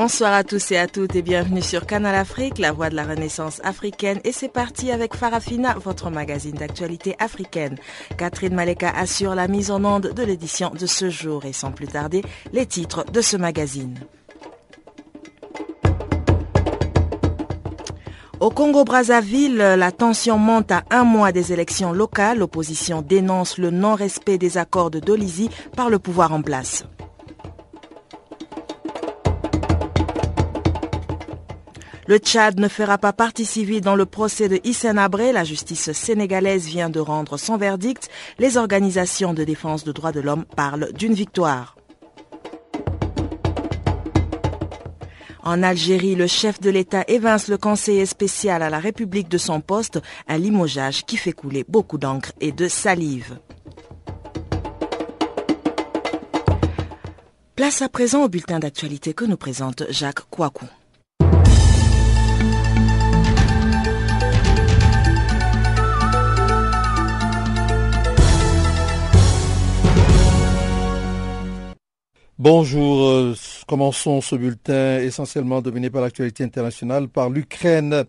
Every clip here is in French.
Bonsoir à tous et à toutes et bienvenue sur Canal Afrique, la voix de la renaissance africaine. Et c'est parti avec Farafina, votre magazine d'actualité africaine. Catherine Maleka assure la mise en onde de l'édition de ce jour et sans plus tarder, les titres de ce magazine. Au Congo-Brazzaville, la tension monte à un mois des élections locales. L'opposition dénonce le non-respect des accords de Dolisie par le pouvoir en place. Le Tchad ne fera pas partie civile dans le procès de Hissène Abré. La justice sénégalaise vient de rendre son verdict. Les organisations de défense des droits de l'homme parlent d'une victoire. En Algérie, le chef de l'État évince le conseiller spécial à la République de son poste, un limogeage qui fait couler beaucoup d'encre et de salive. Place à présent au bulletin d'actualité que nous présente Jacques Kouakou. Bonjour, euh, commençons ce bulletin essentiellement dominé par l'actualité internationale par l'Ukraine.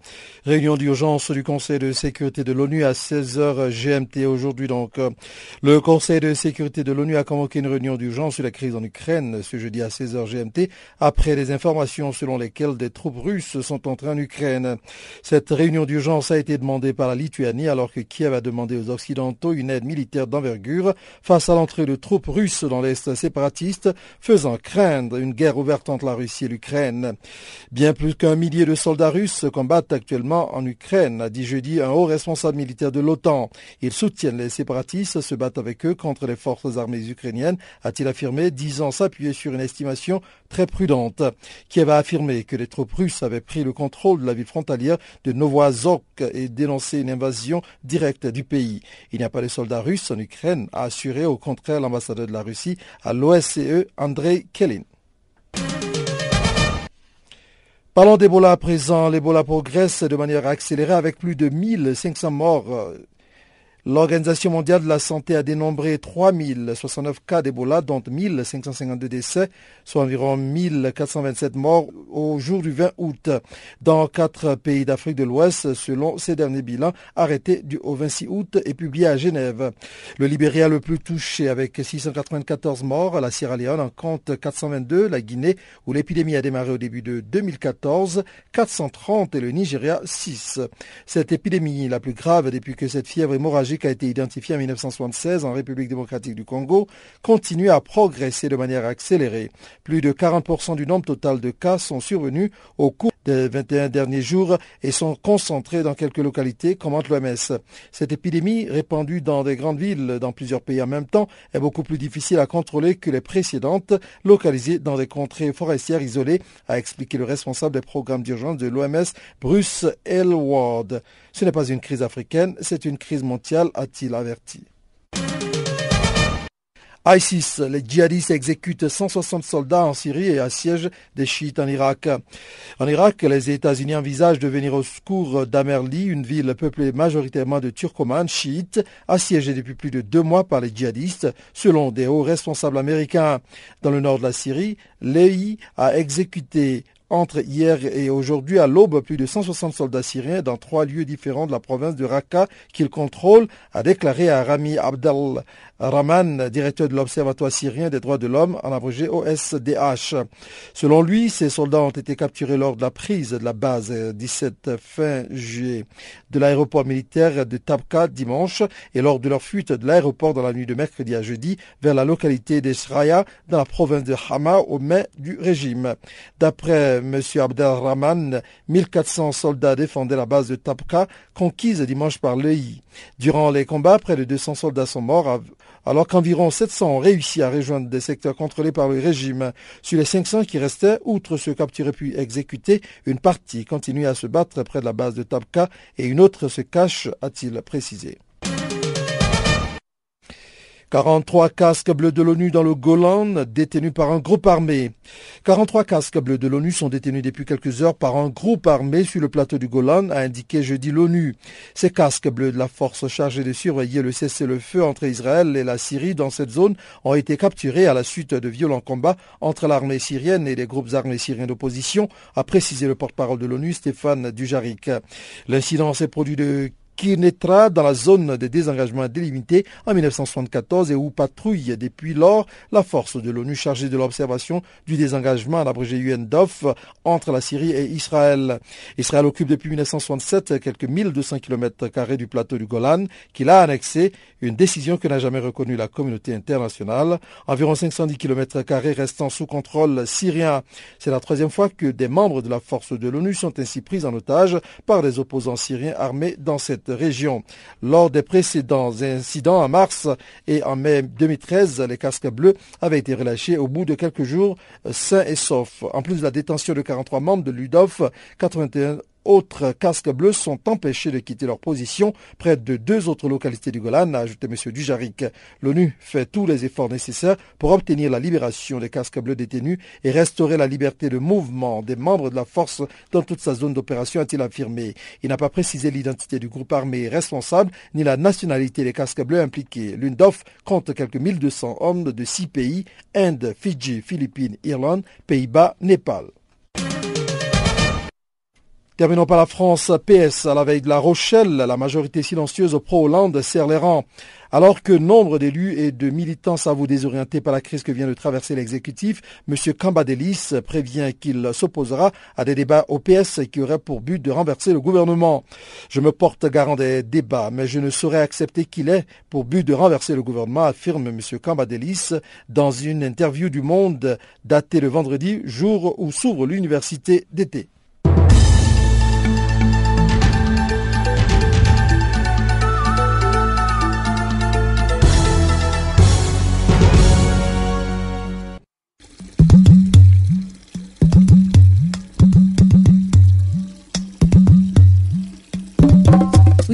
Réunion d'urgence du Conseil de sécurité de l'ONU à 16h GMT aujourd'hui. Donc, le Conseil de sécurité de l'ONU a convoqué une réunion d'urgence sur la crise en Ukraine ce jeudi à 16h GMT après des informations selon lesquelles des troupes russes sont entrées en Ukraine. Cette réunion d'urgence a été demandée par la Lituanie alors que Kiev a demandé aux Occidentaux une aide militaire d'envergure face à l'entrée de troupes russes dans l'Est séparatiste faisant craindre une guerre ouverte entre la Russie et l'Ukraine. Bien plus qu'un millier de soldats russes combattent actuellement en Ukraine, a dit jeudi un haut responsable militaire de l'OTAN. Ils soutiennent les séparatistes, se battent avec eux contre les forces armées ukrainiennes, a-t-il affirmé, disant s'appuyer sur une estimation très prudente. Kiev a affirmé que les troupes russes avaient pris le contrôle de la ville frontalière de Novoazok et dénoncé une invasion directe du pays. Il n'y a pas de soldats russes en Ukraine, a assuré au contraire l'ambassadeur de la Russie à l'OSCE, Andrei Kelin. Parlons d'Ebola à présent. L'Ebola progresse de manière accélérée avec plus de 1500 morts L'Organisation mondiale de la santé a dénombré 3069 cas d'Ebola, dont 1552 décès, soit environ 1427 morts au jour du 20 août, dans quatre pays d'Afrique de l'Ouest, selon ces derniers bilans arrêtés du, au 26 août et publiés à Genève. Le Libéria le plus touché avec 694 morts, la Sierra Leone en compte 422, la Guinée, où l'épidémie a démarré au début de 2014, 430 et le Nigeria 6. Cette épidémie, la plus grave depuis que cette fièvre hémorragique a été identifié en 1976 en République démocratique du Congo, continue à progresser de manière accélérée. Plus de 40% du nombre total de cas sont survenus au cours des 21 derniers jours et sont concentrés dans quelques localités, commente l'OMS. Cette épidémie, répandue dans des grandes villes dans plusieurs pays en même temps, est beaucoup plus difficile à contrôler que les précédentes, localisées dans des contrées forestières isolées, a expliqué le responsable des programmes d'urgence de l'OMS, Bruce Elward. Ce n'est pas une crise africaine, c'est une crise mondiale, a-t-il averti. ISIS, les djihadistes exécutent 160 soldats en Syrie et assiègent des chiites en Irak. En Irak, les États-Unis envisagent de venir au secours d'Amerli, une ville peuplée majoritairement de turcomanes chiites, assiégée depuis plus de deux mois par les djihadistes, selon des hauts responsables américains. Dans le nord de la Syrie, l'EI a exécuté entre hier et aujourd'hui, à l'aube, plus de 160 soldats syriens dans trois lieux différents de la province de Raqqa qu'ils contrôlent, a déclaré à Rami Abdel Rahman, directeur de l'Observatoire syrien des droits de l'homme, en abrégé OSDH. Selon lui, ces soldats ont été capturés lors de la prise de la base 17 fin juillet de l'aéroport militaire de Tabqa dimanche et lors de leur fuite de l'aéroport dans la nuit de mercredi à jeudi vers la localité d'Eshraya dans la province de Hama au mai du régime. D'après M. Abdelrahman, 1400 soldats défendaient la base de Tabqa conquise dimanche par l'EI. Durant les combats, près de 200 soldats sont morts alors qu'environ 700 ont réussi à rejoindre des secteurs contrôlés par le régime. Sur les 500 qui restaient, outre ceux capturés puis exécutés, une partie continue à se battre près de la base de Tabqa et une autre se cache, a-t-il précisé. 43 casques bleus de l'ONU dans le Golan détenus par un groupe armé. 43 casques bleus de l'ONU sont détenus depuis quelques heures par un groupe armé sur le plateau du Golan, a indiqué jeudi l'ONU. Ces casques bleus de la force chargée de surveiller le cessez-le-feu entre Israël et la Syrie dans cette zone ont été capturés à la suite de violents combats entre l'armée syrienne et les groupes armés syriens d'opposition, a précisé le porte-parole de l'ONU Stéphane Dujarik. L'incident s'est produit de qui naîtra dans la zone de désengagement délimitée en 1974 et où patrouille depuis lors la force de l'ONU chargée de l'observation du désengagement, à l'abrégé UNDOF, entre la Syrie et Israël. Israël occupe depuis 1967 quelques 1200 km du plateau du Golan qu'il a annexé, une décision que n'a jamais reconnue la communauté internationale. Environ 510 km restant sous contrôle syrien. C'est la troisième fois que des membres de la force de l'ONU sont ainsi pris en otage par des opposants syriens armés dans cette région. Lors des précédents incidents en mars et en mai 2013, les casques bleus avaient été relâchés au bout de quelques jours sains et saufs. En plus de la détention de 43 membres de l'UDOF, 81 autres casques bleus sont empêchés de quitter leur position près de deux autres localités du Golan, a ajouté M. Dujarik. L'ONU fait tous les efforts nécessaires pour obtenir la libération des casques bleus détenus et restaurer la liberté de mouvement des membres de la force dans toute sa zone d'opération, a-t-il affirmé. Il n'a pas précisé l'identité du groupe armé responsable ni la nationalité des casques bleus impliqués. L'UNDOF compte quelques 1200 hommes de six pays, Inde, Fidji, Philippines, Irlande, Pays-Bas, Népal. Terminons par la France. PS, à la veille de la Rochelle, la majorité silencieuse pro-Hollande serre les rangs. Alors que nombre d'élus et de militants s'avouent désorientés par la crise que vient de traverser l'exécutif, M. Cambadelis prévient qu'il s'opposera à des débats au PS qui auraient pour but de renverser le gouvernement. Je me porte garant des débats, mais je ne saurais accepter qu'il ait pour but de renverser le gouvernement, affirme M. Cambadelis dans une interview du Monde datée le vendredi, jour où s'ouvre l'université d'été.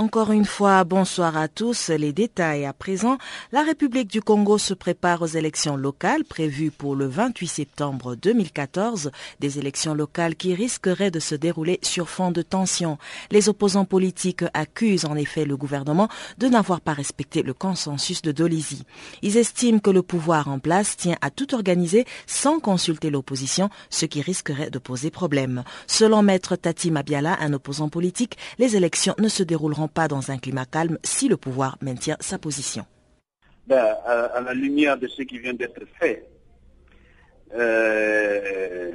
Encore une fois, bonsoir à tous. Les détails à présent. La République du Congo se prépare aux élections locales prévues pour le 28 septembre 2014, des élections locales qui risqueraient de se dérouler sur fond de tension. Les opposants politiques accusent en effet le gouvernement de n'avoir pas respecté le consensus de Dolizy. Ils estiment que le pouvoir en place tient à tout organiser sans consulter l'opposition, ce qui risquerait de poser problème. Selon Maître Tati Mabiala, un opposant politique, les élections ne se dérouleront pas dans un climat calme si le pouvoir maintient sa position. Ben, à, la lumière de ce qui vient d'être fait, euh,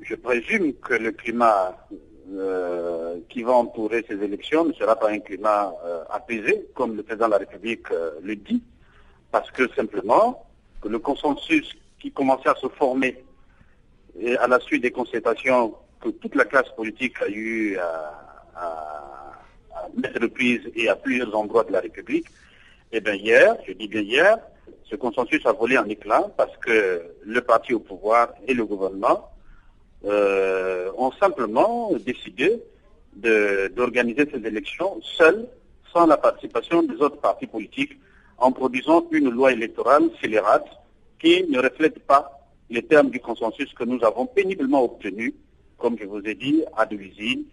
je présume que le climat euh, qui va entourer ces élections ne sera pas un climat euh, apaisé, comme le président de la République le dit, parce que simplement que le consensus qui commençait à se former à la suite des concertations que toute la classe politique a eu à prise et à plusieurs endroits de la République, eh bien hier, je dis bien hier, ce consensus a volé en éclat parce que le parti au pouvoir et le gouvernement euh, ont simplement décidé d'organiser ces élections seuls, sans la participation des autres partis politiques, en produisant une loi électorale scélérate qui ne reflète pas les termes du consensus que nous avons péniblement obtenu, comme je vous ai dit, à Devisine,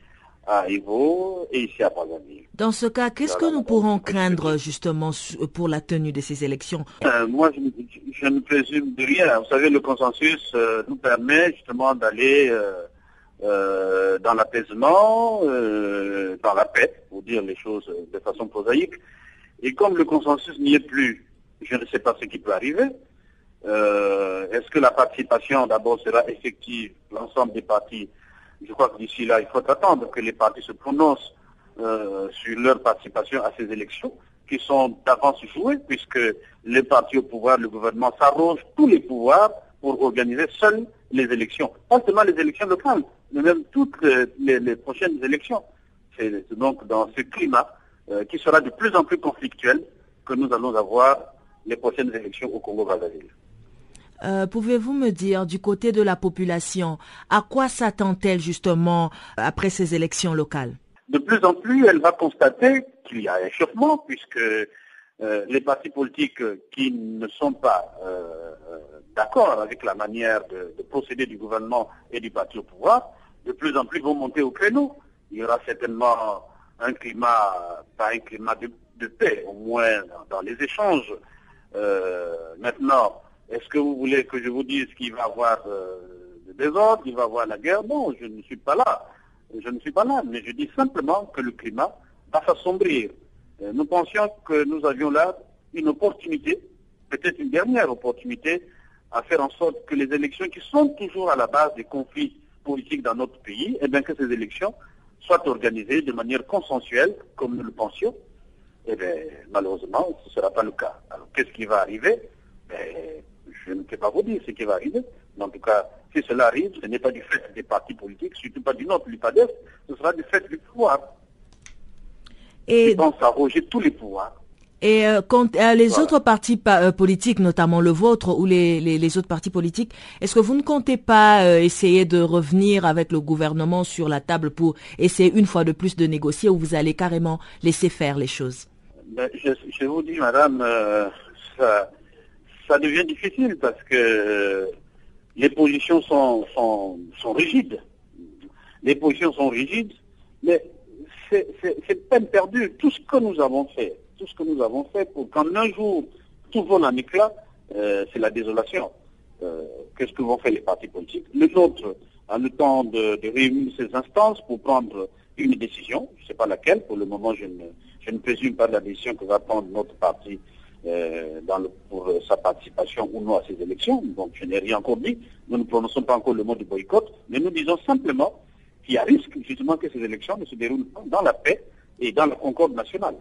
à Evo et ici à Brazzaville. Dans ce cas, qu'est-ce que nous pourrons craindre justement pour la tenue de ces élections? Euh, Moi, je, ne présume de rien. Vous savez, le consensus euh, nous permet justement d'aller euh, dans l'apaisement, dans la paix, pour dire les choses de façon prosaïque. Et comme le consensus n'y est plus, je ne sais pas ce qui peut arriver. Est-ce que la participation d'abord sera effective, l'ensemble des partis je crois que d'ici là, il faut attendre que les partis se prononcent euh, sur leur participation à ces élections qui sont d'avance jouées, puisque les partis au pouvoir, le gouvernement s'arrogent tous les pouvoirs pour organiser seuls les élections. Pas seulement les élections locales, mais même toutes les, prochaines élections. C'est donc dans ce climat euh, qui sera de plus en plus conflictuel que nous allons avoir les prochaines élections au Congo-Brazzaville. Euh, pouvez-vous me dire du côté de la population, à quoi s'attend-elle justement après ces élections locales? De plus en plus, elle va constater qu'il y a un échauffement puisque euh, les partis politiques qui ne sont pas euh, d'accord avec la manière de, procéder du gouvernement et du parti au pouvoir, de plus en plus vont monter au créneau. Il y aura certainement un climat, pas un climat de, paix, au moins dans, les échanges. maintenant, est-ce que vous voulez que je vous dise qu'il va y avoir euh, le désordre, qu'il va y avoir la guerre? Non, je ne suis pas là. Je ne suis pas là, mais je dis simplement que le climat va s'assombrir. Euh, nous pensions que nous avions là une opportunité, peut-être une dernière opportunité, à faire en sorte que les élections qui sont toujours à la base des conflits politiques dans notre pays, eh bien que ces élections soient organisées de manière consensuelle, comme nous le pensions. Eh bien, malheureusement, ce ne sera pas le cas. Alors, qu'est-ce qui va arriver? Ben, je ne peux pas vous dire ce qui va arriver. Mais en tout cas, si cela arrive, ce n'est pas du fait des partis politiques, surtout pas du nôtre, l'IPADES, ce sera du fait du pouvoir. Et Ils pensent arroger tous les pouvoirs. Et euh, quand euh, les autres partis euh, politiques, notamment le vôtre ou les, les, autres partis politiques, est-ce que vous ne comptez pas essayer de revenir avec le gouvernement sur la table pour essayer une fois de plus de négocier ou vous allez carrément laisser faire les choses? Ben, je, je, vous dis, madame, ça, ça devient difficile parce que les positions sont, sont, rigides. Les positions sont rigides, mais c'est peine perdue. Tout ce que nous avons fait, tout ce que nous avons fait pour qu'en un jour tout vole en éclat, euh, c'est la désolation. Euh, qu'est-ce que vont faire les partis politiques? Le nôtre a le temps de, réunir ces instances pour prendre une décision. Je ne sais pas laquelle. Pour le moment, je ne, je ne présume pas la décision que va prendre notre parti euh, dans le, pour sa participation ou non à ces élections. Donc je n'ai rien encore dit. Nous ne prononçons pas encore le mot du boycott, mais nous disons simplement qu'il y a risque justement que ces élections ne se déroulent pas dans la paix et dans la concorde nationale.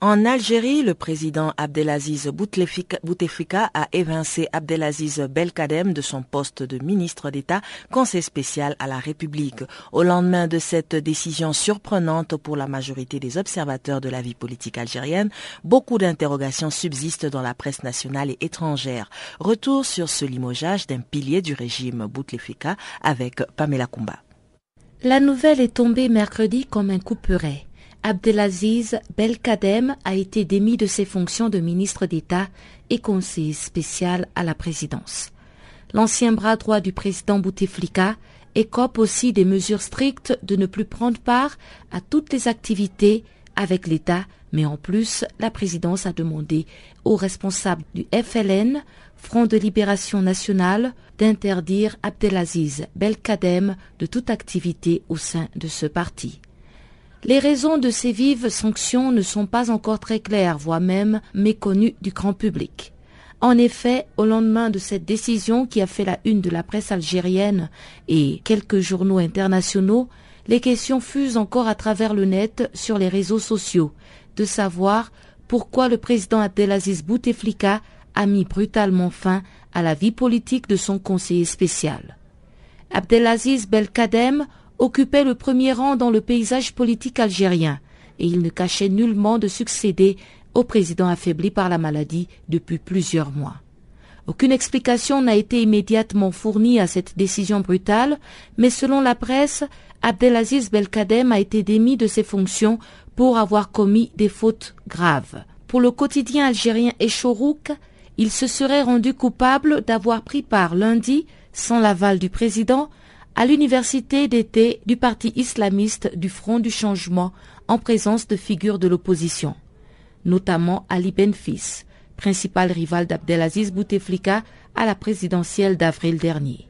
En Algérie, le président Abdelaziz Bouteflika a évincé Abdelaziz Belkadem de son poste de ministre d'État, conseil spécial à la République. Au lendemain de cette décision surprenante pour la majorité des observateurs de la vie politique algérienne, beaucoup d'interrogations subsistent dans la presse nationale et étrangère. Retour sur ce limogeage d'un pilier du régime Bouteflika avec Pamela Kumba. La nouvelle est tombée mercredi comme un couperet. Abdelaziz Belkadem a été démis de ses fonctions de ministre d'État et conseiller spécial à la présidence. L'ancien bras droit du président Bouteflika écope aussi des mesures strictes de ne plus prendre part à toutes les activités avec l'État, mais en plus, la présidence a demandé aux responsables du FLN, Front de Libération Nationale, d'interdire Abdelaziz Belkadem de toute activité au sein de ce parti. Les raisons de ces vives sanctions ne sont pas encore très claires, voire même méconnues du grand public. En effet, au lendemain de cette décision qui a fait la une de la presse algérienne et quelques journaux internationaux, les questions fusent encore à travers le net sur les réseaux sociaux, de savoir pourquoi le président Abdelaziz Bouteflika a mis brutalement fin à la vie politique de son conseiller spécial. Abdelaziz Belkadem occupait le premier rang dans le paysage politique algérien et il ne cachait nullement de succéder au président affaibli par la maladie depuis plusieurs mois. Aucune explication n'a été immédiatement fournie à cette décision brutale, mais selon la presse, Abdelaziz Belkadem a été démis de ses fonctions pour avoir commis des fautes graves. Pour le quotidien algérien Echorouk, il se serait rendu coupable d'avoir pris part lundi, sans l'aval du président, à l'université d'été du parti islamiste du Front du Changement en présence de figures de l'opposition, notamment Ali Benfis, principal rival d'Abdelaziz Bouteflika à la présidentielle d'avril dernier.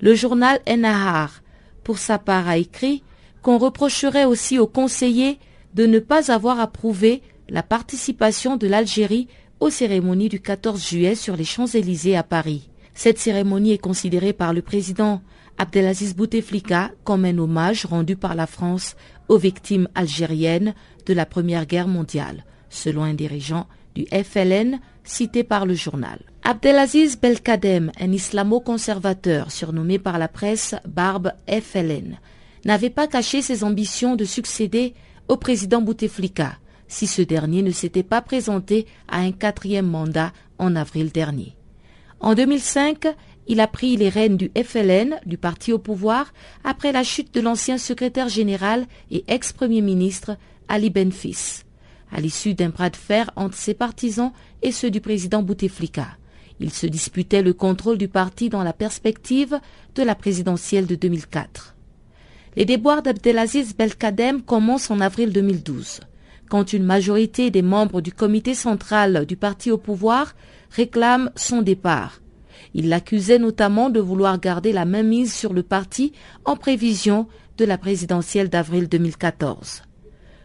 Le journal Ennahar, pour sa part, a écrit qu'on reprocherait aussi aux conseillers de ne pas avoir approuvé la participation de l'Algérie aux cérémonies du 14 juillet sur les Champs-Élysées à Paris. Cette cérémonie est considérée par le président Abdelaziz Bouteflika comme un hommage rendu par la France aux victimes algériennes de la Première Guerre mondiale, selon un dirigeant du FLN cité par le journal. Abdelaziz Belkadem, un islamo-conservateur surnommé par la presse Barbe FLN, n'avait pas caché ses ambitions de succéder au président Bouteflika, si ce dernier ne s'était pas présenté à un quatrième mandat en avril dernier. En 2005, il a pris les rênes du FLN, du parti au pouvoir, après la chute de l'ancien secrétaire général et ex-premier ministre Ali Benfis, à l'issue d'un bras de fer entre ses partisans et ceux du président Bouteflika. Il se disputait le contrôle du parti dans la perspective de la présidentielle de 2004. Les déboires d'Abdelaziz Belkadem commencent en avril 2012, quand une majorité des membres du comité central du parti au pouvoir réclament son départ. Il l'accusait notamment de vouloir garder la mise sur le parti en prévision de la présidentielle d'avril 2014.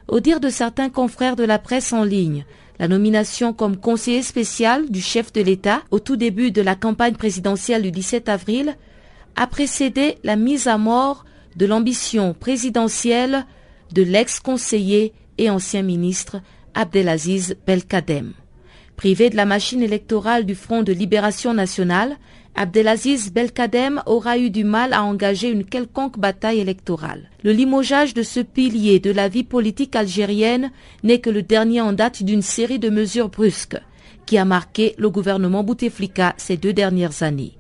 Au dire de certains confrères de la presse en ligne, la nomination comme conseiller spécial du chef de l'État au tout début de la campagne présidentielle du 17 avril a précédé la mise à mort de l'ambition présidentielle de l'ex-conseiller et ancien ministre Abdelaziz Belkadem. Privé de la machine électorale du Front de libération nationale, Abdelaziz Belkadem aura eu du mal à engager une quelconque bataille électorale. Le limogeage de ce pilier de la vie politique algérienne n'est que le dernier en date d'une série de mesures brusques qui a marqué le gouvernement Bouteflika ces deux dernières années.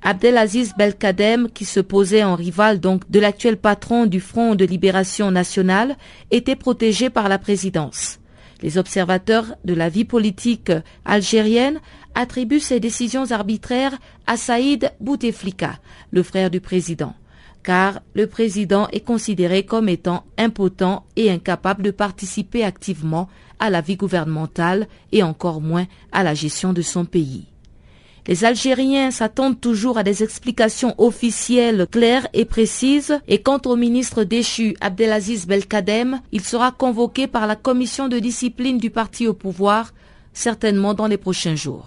Abdelaziz Belkadem, qui se posait en rival donc de l'actuel patron du Front de libération nationale, était protégé par la présidence. Les observateurs de la vie politique algérienne attribuent ces décisions arbitraires à Saïd Bouteflika, le frère du président, car le président est considéré comme étant impotent et incapable de participer activement à la vie gouvernementale et encore moins à la gestion de son pays. Les Algériens s'attendent toujours à des explications officielles claires et précises et quant au ministre déchu Abdelaziz Belkadem, il sera convoqué par la commission de discipline du parti au pouvoir, certainement dans les prochains jours.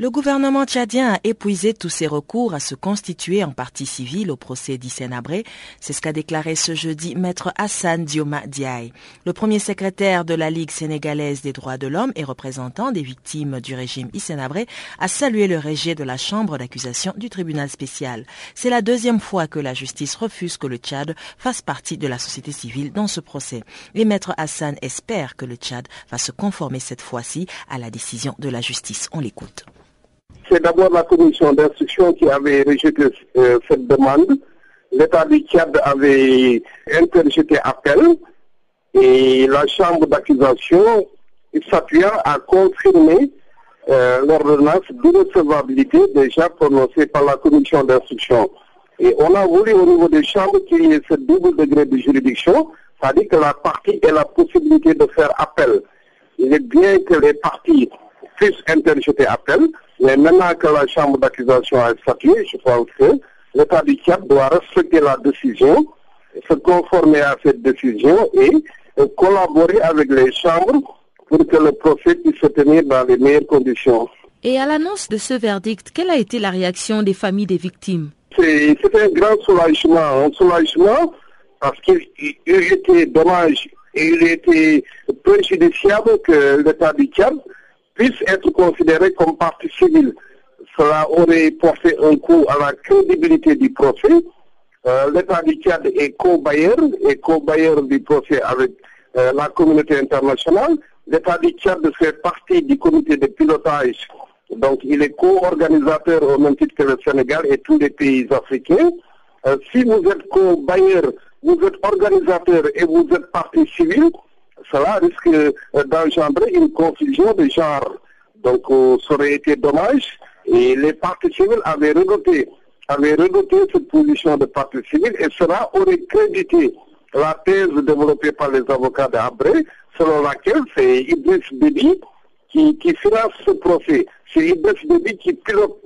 Le gouvernement tchadien a épuisé tous ses recours à se constituer en partie civile au procès d'Issenabré. C'est ce qu'a déclaré ce jeudi maître Hassan Dioma Diaye. Le premier secrétaire de la Ligue sénégalaise des droits de l'homme et représentant des victimes du régime Issenabré a salué le rejet de la chambre d'accusation du tribunal spécial. C'est la deuxième fois que la justice refuse que le Tchad fasse partie de la société civile dans ce procès. Et maître Hassan espère que le Tchad va se conformer cette fois-ci à la décision de la justice. On l'écoute. C'est d'abord la commission d'instruction qui avait rejeté euh, cette demande. L'État du Tchad avait interjeté appel et la chambre d'accusation, s'appuyant à confirmer euh, l'ordonnance d'irrecevabilité déjà prononcée par la commission d'instruction. Et on a voulu au niveau des chambres qu'il y ait ce double degré de juridiction, c'est-à-dire que la partie ait la possibilité de faire appel. Il est bien que les parties puissent interjeter appel, mais maintenant que la chambre d'accusation a statué, je pense que l'État du Tchad doit respecter la décision, se conformer à cette décision et collaborer avec les chambres pour que le procès puisse se tenir dans les meilleures conditions. Et à l'annonce de ce verdict, quelle a été la réaction des familles des victimes? C'est un grand soulagement, un soulagement parce qu'il était dommage et il était préjudiciable que l'État du Tchad puisse être considéré comme partie civile. Cela aurait porté un coup à la crédibilité du procès. Euh, L'État du Tchad est co-bailleur et co-bailleur du procès avec euh, la communauté internationale. L'État du Tchad fait partie du comité de pilotage. Donc, il est co-organisateur au même titre que le Sénégal et tous les pays africains. Euh, si vous êtes co-bailleur, vous êtes organisateur et vous êtes partie civile, cela risque d'engendrer une confusion de genre. Donc, ça aurait été dommage. Et les partis civils avaient redouté, avaient cette position de parti civil et cela aurait crédité la thèse développée par les avocats d'Abré, selon laquelle c'est Idriss Déby qui, qui finance ce procès. C'est Idriss Déby qui pilote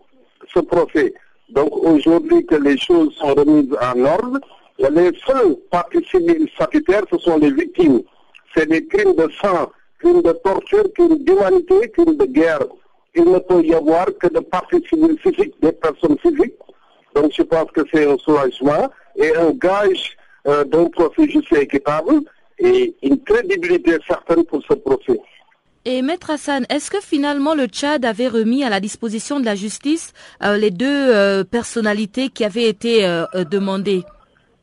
ce procès. Donc aujourd'hui que les choses sont remises en ordre, les seuls partis civils statutaires, ce sont les victimes. C'est des crimes de sang, crimes de torture, crimes d'humanité, crimes de guerre. Il ne peut y avoir que de partis civils physiques, des personnes physiques. Donc je pense que c'est un soulagement et un gage euh, d'un procès juste et équitable et une crédibilité certaine pour ce procès. Et Maître Hassan, est-ce que finalement le Tchad avait remis à la disposition de la justice euh, les deux euh, personnalités qui avaient été demandées?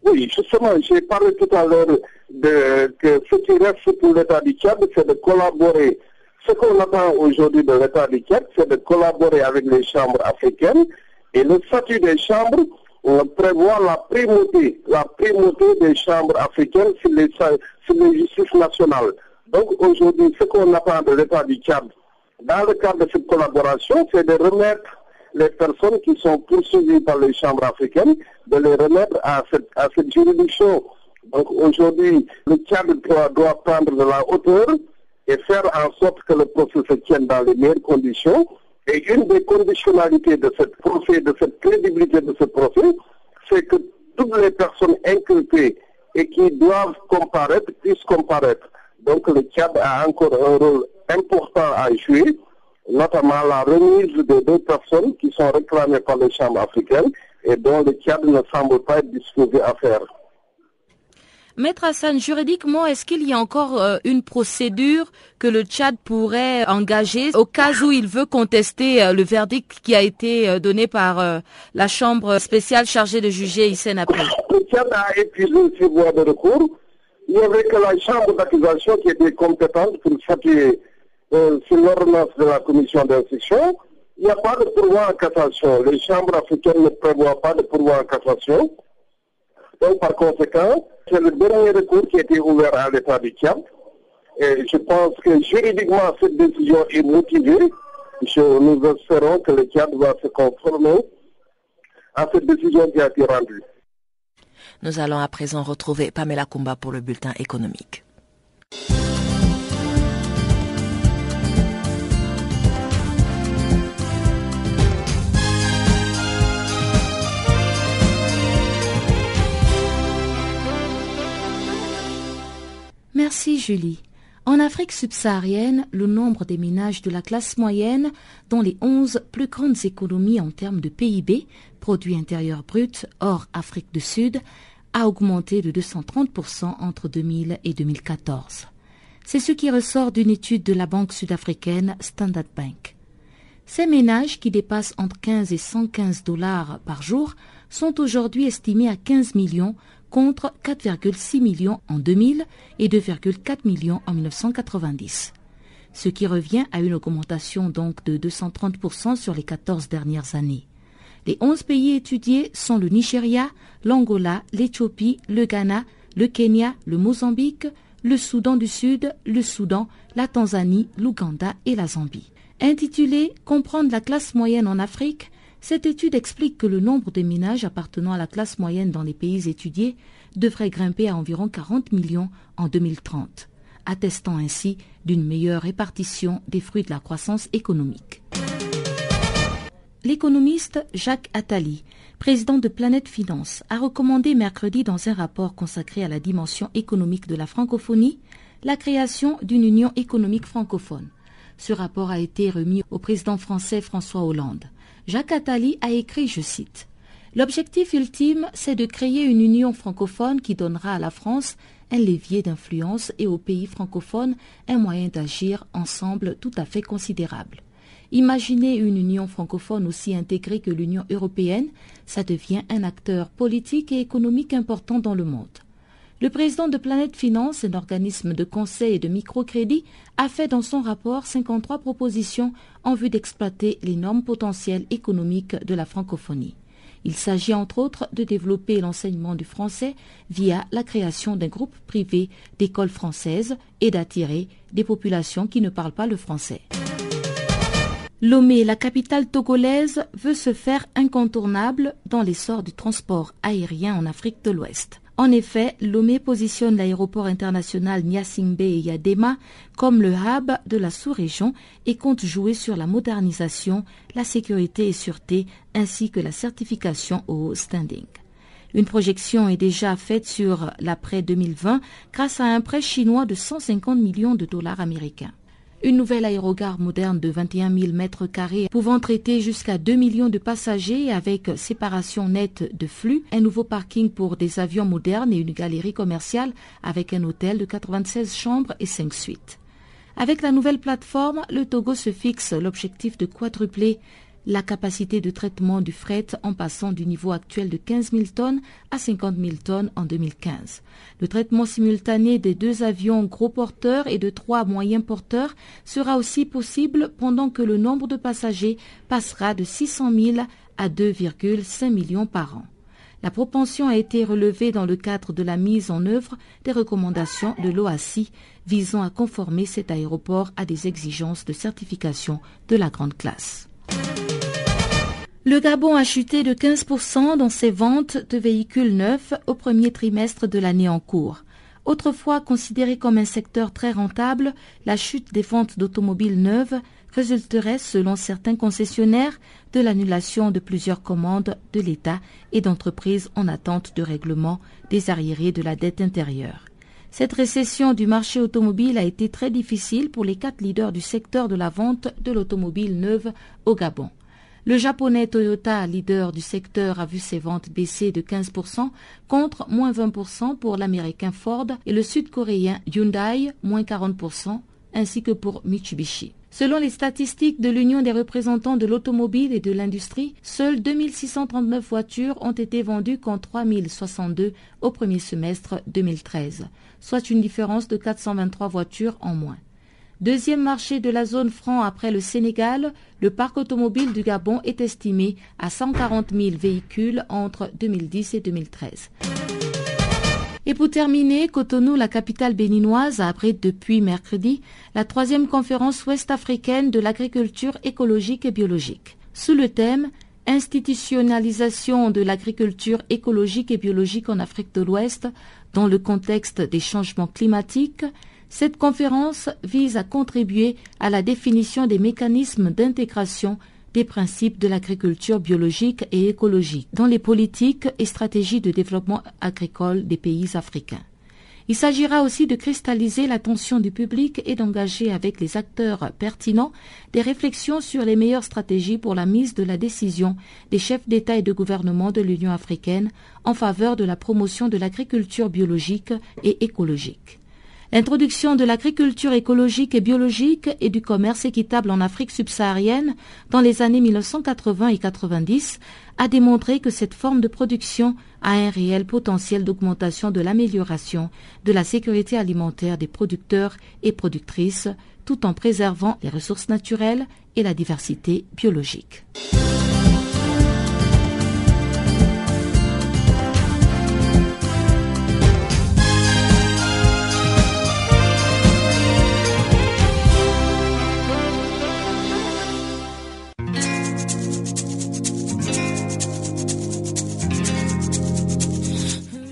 Oui, justement, j'ai parlé tout à l'heure de, que ce qui reste pour l'État du Tchad, c'est de collaborer. Ce qu'on attend aujourd'hui de l'État du Tchad, c'est de collaborer avec les chambres africaines et le statut des chambres on prévoit la primauté, la primauté des chambres africaines sur les, sur les justices nationales. Donc aujourd'hui, ce qu'on attend de l'État du Tchad, dans le cadre de cette collaboration, c'est de remettre les personnes qui sont poursuivies par les chambres africaines, de les remettre à cette, à cette juridiction. Donc aujourd'hui, le doit, doit prendre de la hauteur et faire en sorte que le procès se tienne dans les meilleures conditions et une des conditionnalités de ce procès, de cette crédibilité de ce procès, c'est que toutes les personnes inculpées et qui doivent comparaître puissent comparaître. Donc le Tchad a encore un rôle important à jouer, notamment la remise des deux personnes qui sont réclamées par les chambres africaines et dont le Tchad ne semble pas être disposé à faire. Maître Hassan, juridiquement, est-ce qu'il y a encore euh, une procédure que le Tchad pourrait engager au cas où il veut contester euh, le verdict qui a été euh, donné par la Chambre spéciale chargée de juger Hissène après Le Tchad a épuisé ses voies de recours. Il n'y avait que la Chambre d'accusation qui était compétente pour statuer sur l'ordonnance de la commission d'instruction. Il n'y a pas de pourvoi en cassation. Les chambres africaines ne prévoient pas de pourvoi en cassation. Donc, par conséquent, c'est le dernier recours qui a été ouvert à l'État du Tchad. Et je pense que juridiquement, cette décision est motivée. nous espérons que le Tchad va se conformer à cette décision qui a été rendue. Nous allons à présent retrouver Pamela Kumba pour le bulletin économique. Merci Julie. En Afrique subsaharienne, le nombre des ménages de la classe moyenne, dont les 11 plus grandes économies en termes de PIB, produit intérieur brut, hors Afrique du Sud, a augmenté de 230% entre 2000 et 2014. C'est ce qui ressort d'une étude de la banque sud-africaine Standard Bank. Ces ménages, qui dépassent entre 15 et 115 dollars par jour, sont aujourd'hui estimés à 15 millions contre 4,6 millions en 2000 et 2,4 millions en 1990, ce qui revient à une augmentation donc de 230% sur les 14 dernières années. Les 11 pays étudiés sont le Nigeria, l'Angola, l'Éthiopie, le Ghana, le Kenya, le Mozambique, le Soudan du Sud, le Soudan, la Tanzanie, l'Ouganda et la Zambie. Intitulé Comprendre la classe moyenne en Afrique, cette étude explique que le nombre de ménages appartenant à la classe moyenne dans les pays étudiés devrait grimper à environ 40 millions en 2030, attestant ainsi d'une meilleure répartition des fruits de la croissance économique. L'économiste Jacques Attali, président de Planète Finance, a recommandé mercredi dans un rapport consacré à la dimension économique de la francophonie la création d'une union économique francophone. Ce rapport a été remis au président français François Hollande. Jacques Attali a écrit, je cite, L'objectif ultime, c'est de créer une union francophone qui donnera à la France un levier d'influence et aux pays francophones un moyen d'agir ensemble tout à fait considérable. Imaginez une union francophone aussi intégrée que l'Union européenne, ça devient un acteur politique et économique important dans le monde. Le président de Planète Finance, un organisme de conseil et de microcrédit, a fait dans son rapport 53 propositions en vue d'exploiter l'énorme potentiel économique de la francophonie. Il s'agit entre autres de développer l'enseignement du français via la création d'un groupe privé d'écoles françaises et d'attirer des populations qui ne parlent pas le français. Lomé, la capitale togolaise, veut se faire incontournable dans l'essor du transport aérien en Afrique de l'Ouest. En effet, Lomé positionne l'aéroport international Nyasingbe et Yadema comme le hub de la sous-région et compte jouer sur la modernisation, la sécurité et sûreté ainsi que la certification au standing. Une projection est déjà faite sur l'après 2020 grâce à un prêt chinois de 150 millions de dollars américains. Une nouvelle aérogare moderne de 21 000 mètres carrés pouvant traiter jusqu'à 2 millions de passagers avec séparation nette de flux, un nouveau parking pour des avions modernes et une galerie commerciale avec un hôtel de 96 chambres et 5 suites. Avec la nouvelle plateforme, le Togo se fixe l'objectif de quadrupler la capacité de traitement du fret en passant du niveau actuel de 15 000 tonnes à 50 000 tonnes en 2015. Le traitement simultané des deux avions gros porteurs et de trois moyens porteurs sera aussi possible pendant que le nombre de passagers passera de 600 000 à 2,5 millions par an. La propension a été relevée dans le cadre de la mise en œuvre des recommandations de l'OACI visant à conformer cet aéroport à des exigences de certification de la grande classe. Le Gabon a chuté de 15% dans ses ventes de véhicules neufs au premier trimestre de l'année en cours. Autrefois considéré comme un secteur très rentable, la chute des ventes d'automobiles neuves résulterait, selon certains concessionnaires, de l'annulation de plusieurs commandes de l'État et d'entreprises en attente de règlement des arriérés de la dette intérieure. Cette récession du marché automobile a été très difficile pour les quatre leaders du secteur de la vente de l'automobile neuve au Gabon. Le japonais Toyota, leader du secteur, a vu ses ventes baisser de 15% contre moins 20% pour l'américain Ford et le sud-coréen Hyundai, moins 40%, ainsi que pour Mitsubishi. Selon les statistiques de l'Union des représentants de l'automobile et de l'industrie, seules 2639 voitures ont été vendues contre 3062 au premier semestre 2013, soit une différence de 423 voitures en moins. Deuxième marché de la zone franc après le Sénégal, le parc automobile du Gabon est estimé à 140 000 véhicules entre 2010 et 2013. Et pour terminer, Cotonou, la capitale béninoise, abrite depuis mercredi la troisième conférence ouest-africaine de l'agriculture écologique et biologique. Sous le thème Institutionnalisation de l'agriculture écologique et biologique en Afrique de l'Ouest dans le contexte des changements climatiques, cette conférence vise à contribuer à la définition des mécanismes d'intégration des principes de l'agriculture biologique et écologique dans les politiques et stratégies de développement agricole des pays africains. Il s'agira aussi de cristalliser l'attention du public et d'engager avec les acteurs pertinents des réflexions sur les meilleures stratégies pour la mise de la décision des chefs d'État et de gouvernement de l'Union africaine en faveur de la promotion de l'agriculture biologique et écologique. L'introduction de l'agriculture écologique et biologique et du commerce équitable en Afrique subsaharienne dans les années 1980 et 90 a démontré que cette forme de production a un réel potentiel d'augmentation de l'amélioration de la sécurité alimentaire des producteurs et productrices tout en préservant les ressources naturelles et la diversité biologique.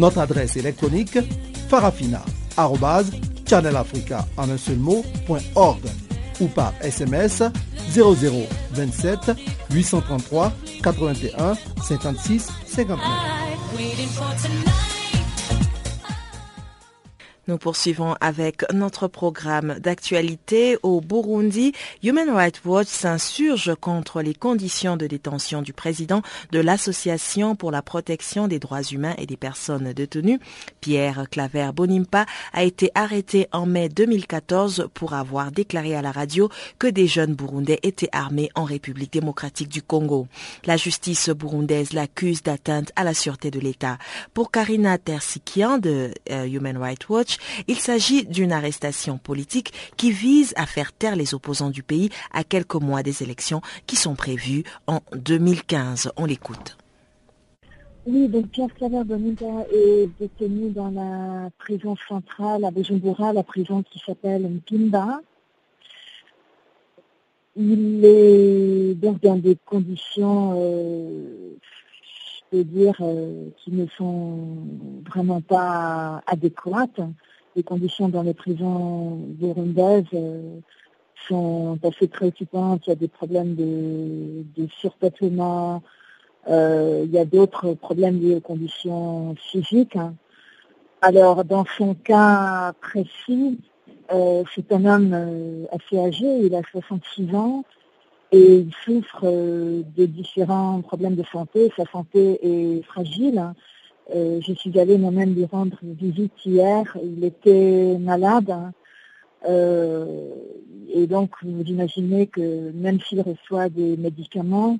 Notre adresse électronique farafina.channelafrica en un seul mot, ou par SMS 0027 833 81 56 59. Nous poursuivons avec notre programme d'actualité. Au Burundi, Human Rights Watch s'insurge contre les conditions de détention du président de l'Association pour la protection des droits humains et des personnes détenues. Pierre Claver Bonimpa a été arrêté en mai 2014 pour avoir déclaré à la radio que des jeunes burundais étaient armés en République démocratique du Congo. La justice burundaise l'accuse d'atteinte à la sûreté de l'État. Pour Karina Tersikian de euh, Human Rights Watch, il s'agit d'une arrestation politique qui vise à faire taire les opposants du pays à quelques mois des élections qui sont prévues en 2015. On l'écoute. Oui, donc Pierre Claver Bonita est détenu dans la prison centrale à Bujumbura, la prison qui s'appelle Mpimba. Il est donc dans des conditions euh, je peux dire, euh, qui ne sont vraiment pas adéquates les conditions dans les prisons burundaises sont assez préoccupantes. Il y a des problèmes de, de surpeuplement, il y a d'autres problèmes liés aux conditions physiques. Hein. Alors, dans son cas précis, euh, c'est un homme euh, assez âgé, il a 66 ans et il souffre euh, de différents problèmes de santé. Sa santé est fragile. Je suis allée moi-même lui rendre visite hier. Il était malade. et donc, vous imaginez que même s'il reçoit des médicaments,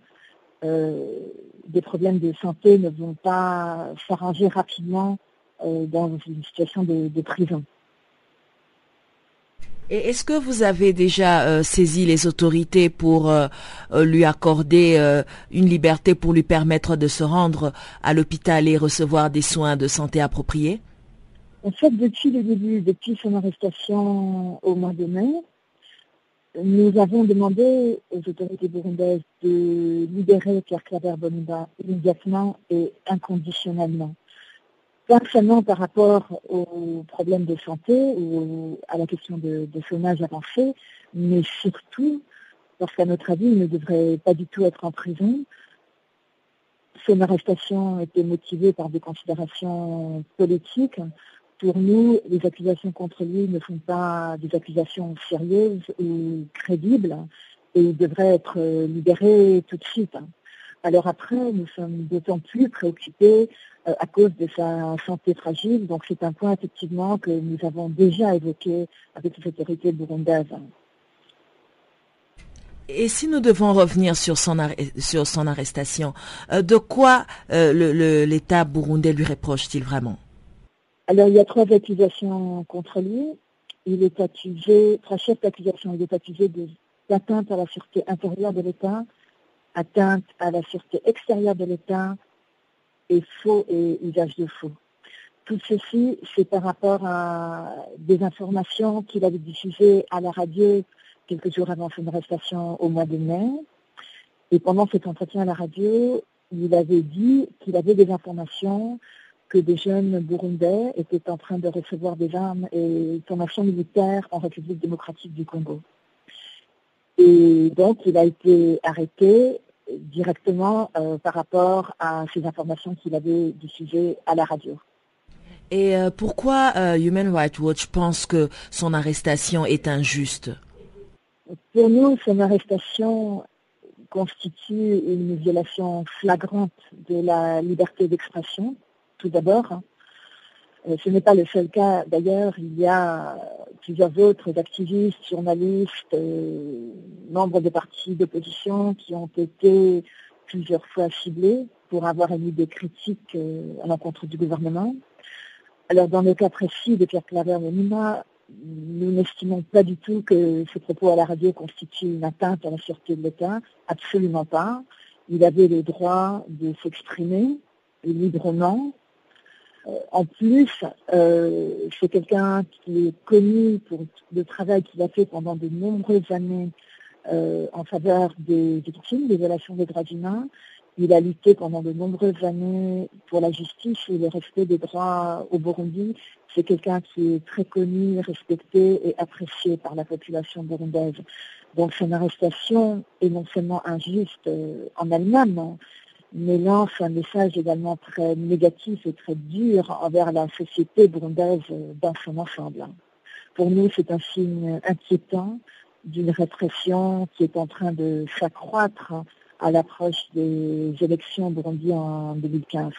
des problèmes de santé ne vont pas s'arranger rapidement euh, dans une situation de, prison. Et est-ce que vous avez déjà euh, saisi les autorités pour euh, lui accorder une liberté pour lui permettre de se rendre à l'hôpital et recevoir des soins de santé appropriés? En fait, depuis le début, depuis son arrestation au mois de mai, nous avons demandé aux autorités burundaises de libérer Pierre Claver Bonimba immédiatement et inconditionnellement pas seulement par rapport aux problèmes de santé ou à la question de, son âge avancé, mais surtout parce qu'à notre avis, il ne devrait pas du tout être en prison. Son arrestation était motivée par des considérations politiques. Pour nous, les accusations contre lui ne sont pas des accusations sérieuses ou crédibles et il devrait être libéré tout de suite. Alors après, nous sommes d'autant plus préoccupés euh, à cause de sa santé fragile. Donc c'est un point effectivement que nous avons déjà évoqué avec les autorités burundaises. Et si nous devons revenir sur son, sur son arrestation, euh, de quoi euh, l'État burundais lui reproche-t-il vraiment? Alors il y a trois accusations contre lui. Il est accusé, trois chefs d'accusation, il est accusé d'atteinte à la sûreté intérieure de l'État, atteinte à la sûreté extérieure de l'État et faux et usage de faux. Tout ceci, c'est par rapport à des informations qu'il avait diffusées à la radio quelques jours avant son arrestation au mois de mai. Et pendant cet entretien à la radio, il avait dit qu'il avait des informations que des jeunes burundais étaient en train de recevoir des armes et formations militaires en République démocratique du Congo. Et donc, il a été arrêté directement euh, par rapport à ces informations qu'il avait diffusées à la radio. Et euh, pourquoi euh, Human Rights Watch pense que son arrestation est injuste? Pour nous, son arrestation constitue une violation flagrante de la liberté d'expression, tout d'abord. Euh, ce n'est pas le seul cas. D'ailleurs, il y a plusieurs autres activistes, journalistes, euh, membres des partis d'opposition qui ont été plusieurs fois ciblés pour avoir émis des critiques euh, à l'encontre du gouvernement. Alors, dans le cas précis de Pierre Claver et Nima, nous n'estimons pas du tout que ce propos à la radio constitue une atteinte à la sûreté de l'État. Absolument pas. Il avait le droit de s'exprimer librement en plus, euh, c'est quelqu'un qui est connu pour le travail qu'il a fait pendant de nombreuses années euh, en faveur des victimes des violations des droits humains. Il a lutté pendant de nombreuses années pour la justice et le respect des droits au Burundi. C'est quelqu'un qui est très connu, respecté et apprécié par la population burundaise. Donc son arrestation est non seulement injuste en elle-même, mais lance un message également très négatif et très dur envers la société burundaise dans son ensemble. Pour nous, c'est un signe inquiétant d'une répression qui est en train de s'accroître à l'approche des élections burundi en 2015.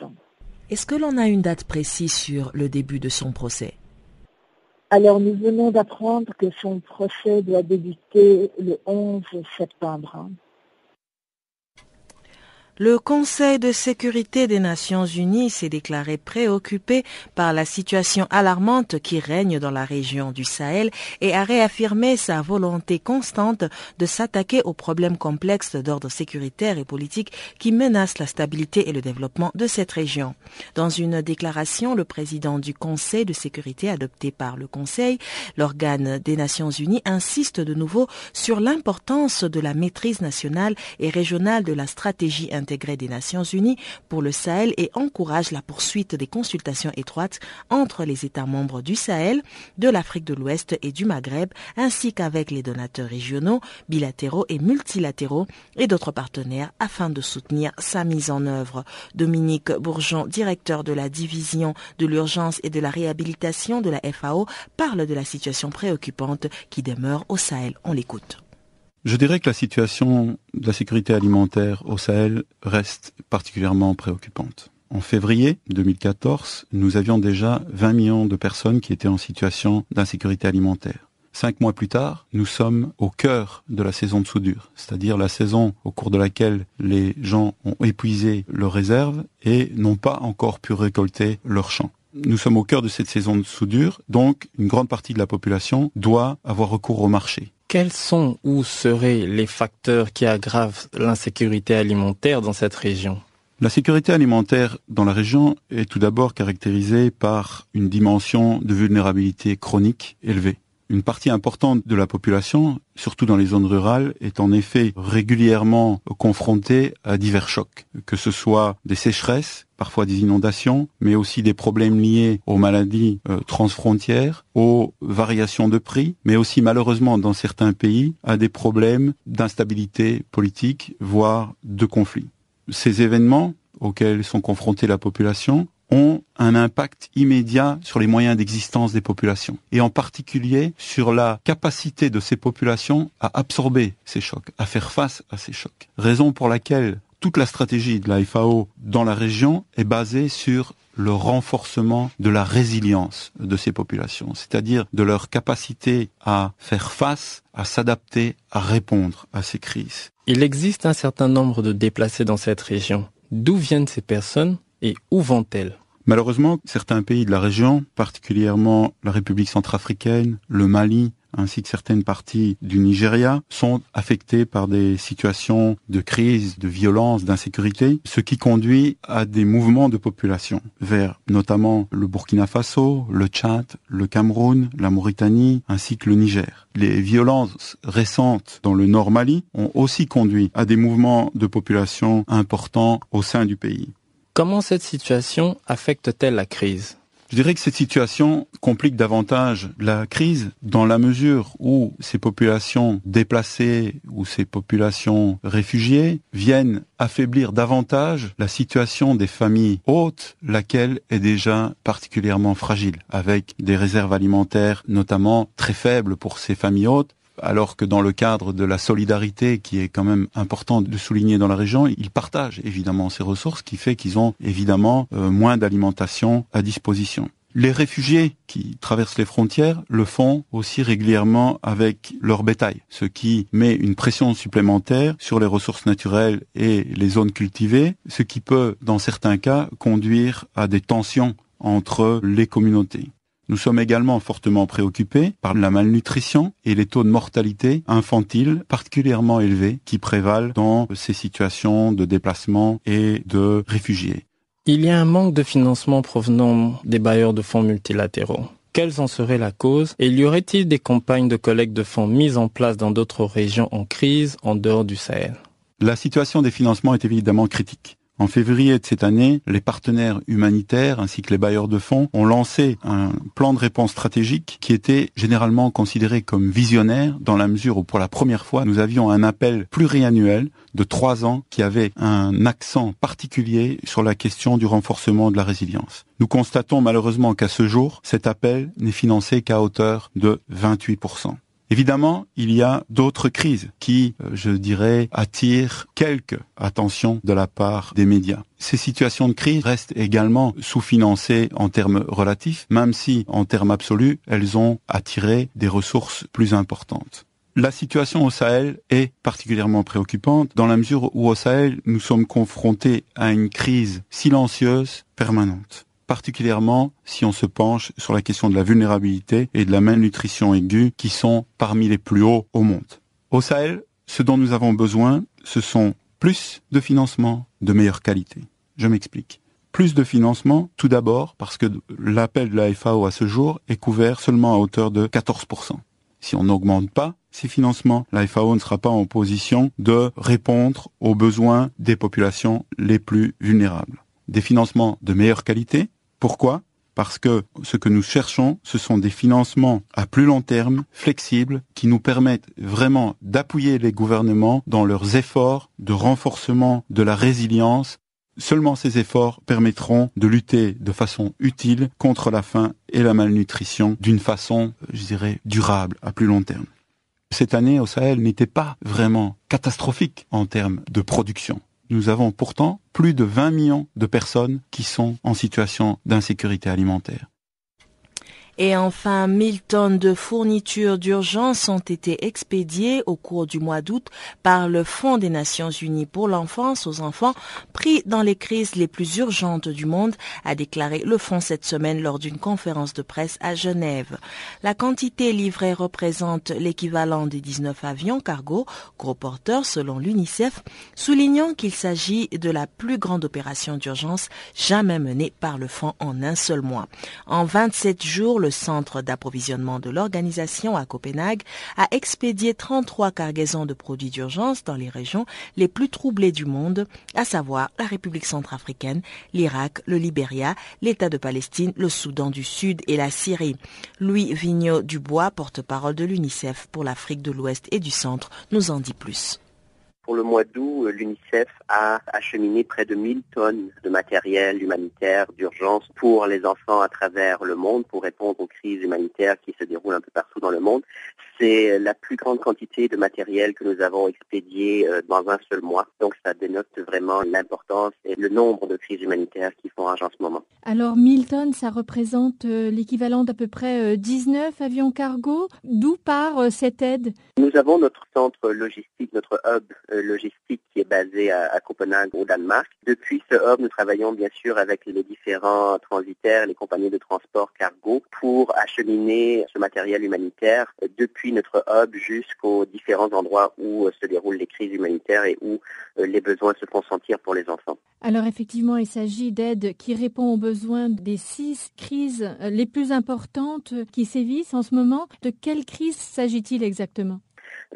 Est-ce que l'on a une date précise sur le début de son procès? Alors, nous venons d'apprendre que son procès doit débuter le 11 septembre. Le Conseil de sécurité des Nations Unies s'est déclaré préoccupé par la situation alarmante qui règne dans la région du Sahel et a réaffirmé sa volonté constante de s'attaquer aux problèmes complexes d'ordre sécuritaire et politique qui menacent la stabilité et le développement de cette région. Dans une déclaration, le président du Conseil de sécurité adopté par le Conseil, l'organe des Nations Unies, insiste de nouveau sur l'importance de la maîtrise nationale et régionale de la stratégie intégrée des Nations Unies pour le Sahel et encourage la poursuite des consultations étroites entre les États membres du Sahel, de l'Afrique de l'Ouest et du Maghreb, ainsi qu'avec les donateurs régionaux, bilatéraux et multilatéraux et d'autres partenaires afin de soutenir sa mise en œuvre. Dominique Bourgeon, directeur de la division de l'urgence et de la réhabilitation de la FAO, parle de la situation préoccupante qui demeure au Sahel. On l'écoute. Je dirais que la situation de la sécurité alimentaire au Sahel reste particulièrement préoccupante. En février 2014, nous avions déjà 20 millions de personnes qui étaient en situation d'insécurité alimentaire. Cinq mois plus tard, nous sommes au cœur de la saison de soudure, c'est-à-dire la saison au cours de laquelle les gens ont épuisé leurs réserves et n'ont pas encore pu récolter leurs champs. Nous sommes au cœur de cette saison de soudure, donc une grande partie de la population doit avoir recours au marché. Quels sont ou seraient les facteurs qui aggravent l'insécurité alimentaire dans cette région? La sécurité alimentaire dans la région est tout d'abord caractérisée par une dimension de vulnérabilité chronique élevée. Une partie importante de la population, surtout dans les zones rurales, est en effet régulièrement confrontée à divers chocs, que ce soit des sécheresses, parfois des inondations, mais aussi des problèmes liés aux maladies euh, transfrontières, aux variations de prix, mais aussi malheureusement dans certains pays à des problèmes d'instabilité politique, voire de conflits. Ces événements auxquels sont confrontées la population ont un impact immédiat sur les moyens d'existence des populations et en particulier sur la capacité de ces populations à absorber ces chocs, à faire face à ces chocs. Raison pour laquelle toute la stratégie de la FAO dans la région est basée sur le renforcement de la résilience de ces populations, c'est-à-dire de leur capacité à faire face, à s'adapter, à répondre à ces crises. Il existe un certain nombre de déplacés dans cette région. D'où viennent ces personnes et où vont-elles? Malheureusement, certains pays de la région, particulièrement la République centrafricaine, le Mali, ainsi que certaines parties du Nigeria, sont affectés par des situations de crise, de violence, d'insécurité, ce qui conduit à des mouvements de population vers notamment le Burkina Faso, le Tchad, le Cameroun, la Mauritanie, ainsi que le Niger. Les violences récentes dans le Nord Mali ont aussi conduit à des mouvements de population importants au sein du pays. Comment cette situation affecte-t-elle la crise? Je dirais que cette situation complique davantage la crise dans la mesure où ces populations déplacées ou ces populations réfugiées viennent affaiblir davantage la situation des familles hautes, laquelle est déjà particulièrement fragile, avec des réserves alimentaires notamment très faibles pour ces familles hautes, alors que dans le cadre de la solidarité qui est quand même important de souligner dans la région, ils partagent évidemment ces ressources, qui fait qu'ils ont évidemment euh, moins d'alimentation à disposition. Les réfugiés qui traversent les frontières le font aussi régulièrement avec leur bétail, ce qui met une pression supplémentaire sur les ressources naturelles et les zones cultivées, ce qui peut, dans certains cas, conduire à des tensions entre les communautés. Nous sommes également fortement préoccupés par la malnutrition et les taux de mortalité infantile particulièrement élevés qui prévalent dans ces situations de déplacement et de réfugiés. Il y a un manque de financement provenant des bailleurs de fonds multilatéraux. Quelles en seraient la cause Et y aurait-il des campagnes de collecte de fonds mises en place dans d'autres régions en crise en dehors du Sahel? La situation des financements est évidemment critique. En février de cette année, les partenaires humanitaires ainsi que les bailleurs de fonds ont lancé un plan de réponse stratégique qui était généralement considéré comme visionnaire dans la mesure où pour la première fois nous avions un appel pluriannuel de trois ans qui avait un accent particulier sur la question du renforcement de la résilience. Nous constatons malheureusement qu'à ce jour, cet appel n'est financé qu'à hauteur de 28%. Évidemment, il y a d'autres crises qui, euh, je dirais, attirent quelque attention de la part des médias. Ces situations de crise restent également sous-financées en termes relatifs, même si, en termes absolus, elles ont attiré des ressources plus importantes. La situation au Sahel est particulièrement préoccupante dans la mesure où au Sahel, nous sommes confrontés à une crise silencieuse permanente particulièrement si on se penche sur la question de la vulnérabilité et de la malnutrition aiguë qui sont parmi les plus hauts au monde. Au Sahel, ce dont nous avons besoin, ce sont plus de financement de meilleure qualité. Je m'explique. Plus de financement, tout d'abord parce que l'appel de la FAO à ce jour est couvert seulement à hauteur de 14%. Si on n'augmente pas, ces financements, la FAO ne sera pas en position de répondre aux besoins des populations les plus vulnérables. Des financements de meilleure qualité. Pourquoi? Parce que ce que nous cherchons, ce sont des financements à plus long terme, flexibles, qui nous permettent vraiment d'appuyer les gouvernements dans leurs efforts de renforcement de la résilience. Seulement ces efforts permettront de lutter de façon utile contre la faim et la malnutrition d'une façon, je dirais, durable à plus long terme. Cette année au Sahel n'était pas vraiment catastrophique en termes de production nous avons pourtant plus de 20 millions de personnes qui sont en situation d'insécurité alimentaire. Et enfin, 1000 tonnes de fournitures d'urgence ont été expédiées au cours du mois d'août par le Fonds des Nations Unies pour l'enfance aux enfants pris dans les crises les plus urgentes du monde, a déclaré le Fonds cette semaine lors d'une conférence de presse à Genève. La quantité livrée représente l'équivalent des 19 avions cargo, gros porteurs selon l'UNICEF, soulignant qu'il s'agit de la plus grande opération d'urgence jamais menée par le Fonds en un seul mois. En 27 jours, le centre d'approvisionnement de l'organisation à Copenhague a expédié 33 cargaisons de produits d'urgence dans les régions les plus troublées du monde, à savoir la République centrafricaine, l'Irak, le Libéria, l'État de Palestine, le Soudan du Sud et la Syrie. Louis Vigneault Dubois, porte-parole de l'UNICEF pour l'Afrique de l'Ouest et du Centre, nous en dit plus. Pour le mois d'août, l'UNICEF a acheminé près de 1000 tonnes de matériel humanitaire d'urgence pour les enfants à travers le monde pour répondre aux crises humanitaires qui se déroulent un peu partout dans le monde. C'est la plus grande quantité de matériel que nous avons expédié euh, dans un seul mois. Donc ça dénote vraiment l'importance et le nombre de crises humanitaires qui font rage en ce moment. Alors 1000 tonnes, ça représente euh, l'équivalent d'à peu près 19 euh, avions cargo. D'où part cette aide? Nous avons notre centre logistique, notre hub logistique qui est basé à, Copenhague au Danemark. Depuis ce hub, nous travaillons bien sûr avec les différents transitaires, les compagnies de transport cargo pour acheminer ce matériel humanitaire depuis notre hub jusqu'aux différents endroits où euh, se déroulent les crises humanitaires et où euh, les besoins se font sentir pour les enfants. Alors effectivement, il s'agit d'aide qui répond aux besoins des six crises euh, les plus importantes qui sévissent en ce moment. De quelle crise s'agit-il exactement?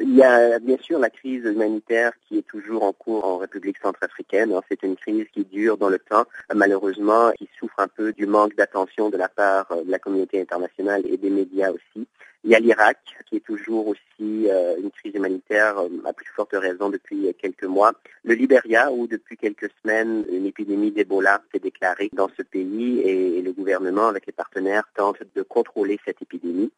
Il y a bien sûr la crise humanitaire qui est toujours en cours en République centrafricaine. C'est une crise qui dure dans le temps, malheureusement, qui souffre un peu du manque d'attention de la part de la communauté internationale et des médias aussi. Il y a l'Irak, qui est toujours aussi euh, une crise humanitaire euh, à plus forte raison depuis quelques mois. Le Libéria, où depuis quelques semaines, une épidémie d'Ebola s'est déclarée dans ce pays et le gouvernement, avec les partenaires, tente de contrôler cette épidémie.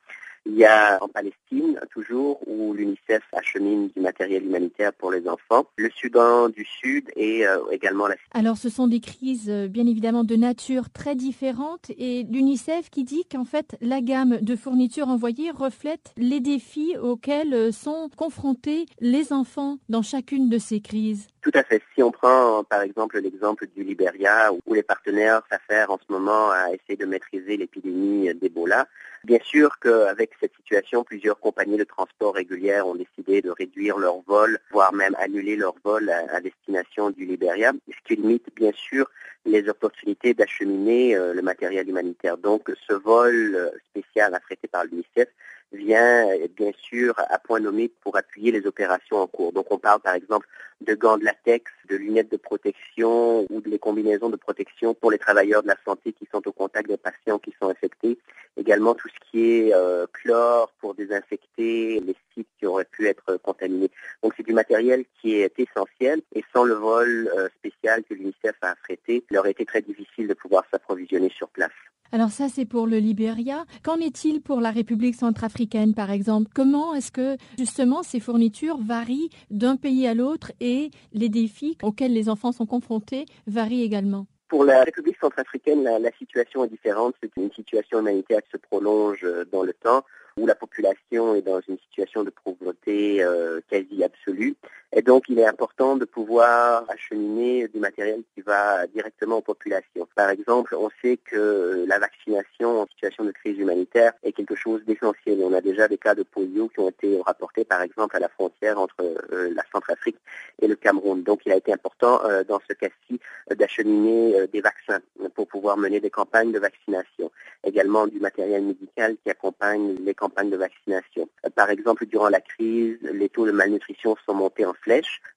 Il y a en Palestine, toujours, où l'UNICEF achemine du matériel humanitaire pour les enfants. Le Soudan du Sud et euh, également la Alors, ce sont des crises, euh, bien évidemment, de nature très différente. Et l'UNICEF qui dit qu'en fait, la gamme de fournitures envoyées reflète les défis auxquels euh, sont confrontés les enfants dans chacune de ces crises. Tout à fait. Si on prend par exemple l'exemple du Libéria, où les partenaires s'affairent en ce moment à essayer de maîtriser l'épidémie d'Ebola, bien sûr qu'avec cette situation, plusieurs compagnies de transport régulières ont décidé de réduire leurs vols, voire même annuler leurs vols à, destination du Libéria, ce qui limite bien sûr les opportunités d'acheminer euh, le matériel humanitaire. Donc ce vol euh, spécial affrété par l'UNICEF vient bien sûr à point nommé pour appuyer les opérations en cours. Donc on parle par exemple de gants de latex, de lunettes de protection ou de les combinaisons de protection pour les travailleurs de la santé qui sont au contact des patients qui sont infectés. Également tout ce qui est euh, chlore pour désinfecter les sites qui auraient pu être contaminés. Donc c'est du matériel qui est essentiel et sans le vol euh, spécial que l'UNICEF a affrété, il aurait été très difficile de pouvoir s'approvisionner sur place. Alors ça, c'est pour le Libéria. Qu'en est-il pour la République centrafricaine, par exemple? Comment est-ce que justement ces fournitures varient d'un pays à l'autre et les défis auxquels les enfants sont confrontés varient également? Pour la République centrafricaine, la, situation est différente. C'est une situation humanitaire qui se prolonge euh, dans le temps où la population est dans une situation de pauvreté euh, quasi absolue. Et donc, il est important de pouvoir acheminer du matériel qui va directement aux populations. Par exemple, on sait que la vaccination en situation de crise humanitaire est quelque chose d'essentiel. On a déjà des cas de polio qui ont été rapportés, par exemple, à la frontière entre euh, la Centrafrique et le Cameroun. Donc, il a été important, euh, dans ce cas-ci, d'acheminer des vaccins pour pouvoir mener des campagnes de vaccination. également du matériel médical qui accompagne les campagnes de vaccination. Par exemple, durant la crise, les taux de malnutrition sont montés en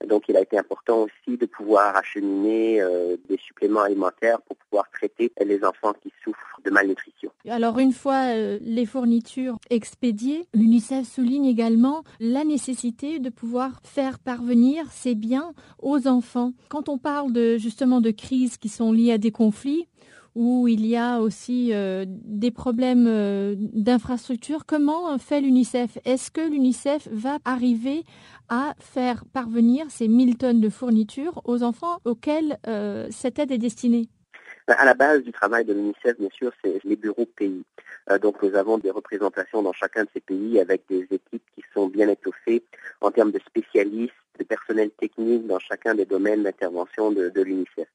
donc il a été important aussi de pouvoir acheminer des suppléments alimentaires pour pouvoir traiter les enfants qui souffrent de malnutrition. Alors une fois les fournitures expédiées, l'UNICEF souligne également la nécessité de pouvoir faire parvenir ces biens aux enfants. Quand on parle justement de crises qui sont liées à des conflits, où il y a aussi euh, des problèmes euh, d'infrastructure. Comment fait l'UNICEF? Est-ce que l'UNICEF va arriver à faire parvenir ces 1000 tonnes de fournitures aux enfants auxquels euh, cette aide est destinée? À la base du travail de l'UNICEF, bien sûr, c'est les bureaux pays. donc nous avons des représentations dans chacun de ces pays avec des équipes qui sont bien étoffées en termes de spécialistes, de personnel technique dans chacun des domaines d'intervention de, de l'UNICEF.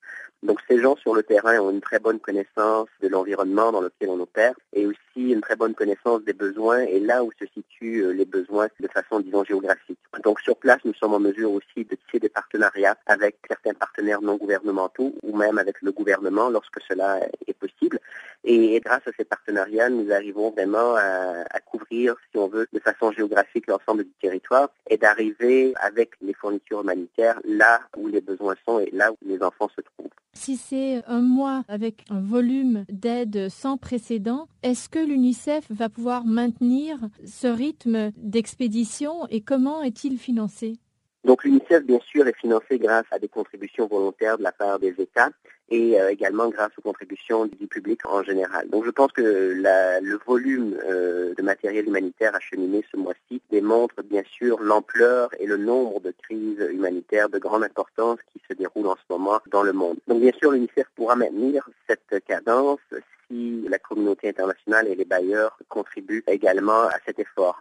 Donc ces gens sur le terrain ont une très bonne connaissance de l'environnement dans lequel on opère et aussi une très bonne connaissance des besoins et là où se situent euh, les besoins de façon, disons, géographique. Donc sur place, nous sommes en mesure aussi de tisser des partenariats avec certains partenaires non gouvernementaux ou même avec le gouvernement lorsque cela est possible. Et, grâce à ces partenariats, nous arrivons vraiment à, à couvrir, si on veut, de façon géographique l'ensemble du territoire et d'arriver avec les fournitures humanitaires là où les besoins sont et là où les enfants se trouvent. Si c'est un mois avec un volume d'aide sans précédent, est-ce que l'UNICEF va pouvoir maintenir ce rythme d'expédition et comment est-il financé? Donc l'UNICEF, bien sûr, est financé grâce à des contributions volontaires de la part des États et euh, également grâce aux contributions du public en général. Donc je pense que le volume euh, de matériel humanitaire acheminé ce mois-ci démontre bien sûr l'ampleur et le nombre de crises humanitaires de grande importance qui se déroulent en ce moment dans le monde. Donc bien sûr, l'UNICEF pourra maintenir cette cadence si la communauté internationale et les bailleurs contribuent également à cet effort.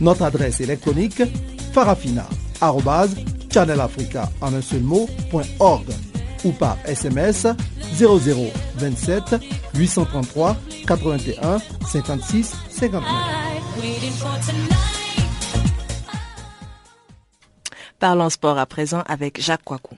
Notre adresse électronique farafina.channelafrica ou par SMS 0027 833 81 56 59. Parlons sport à présent avec Jacques Coicou.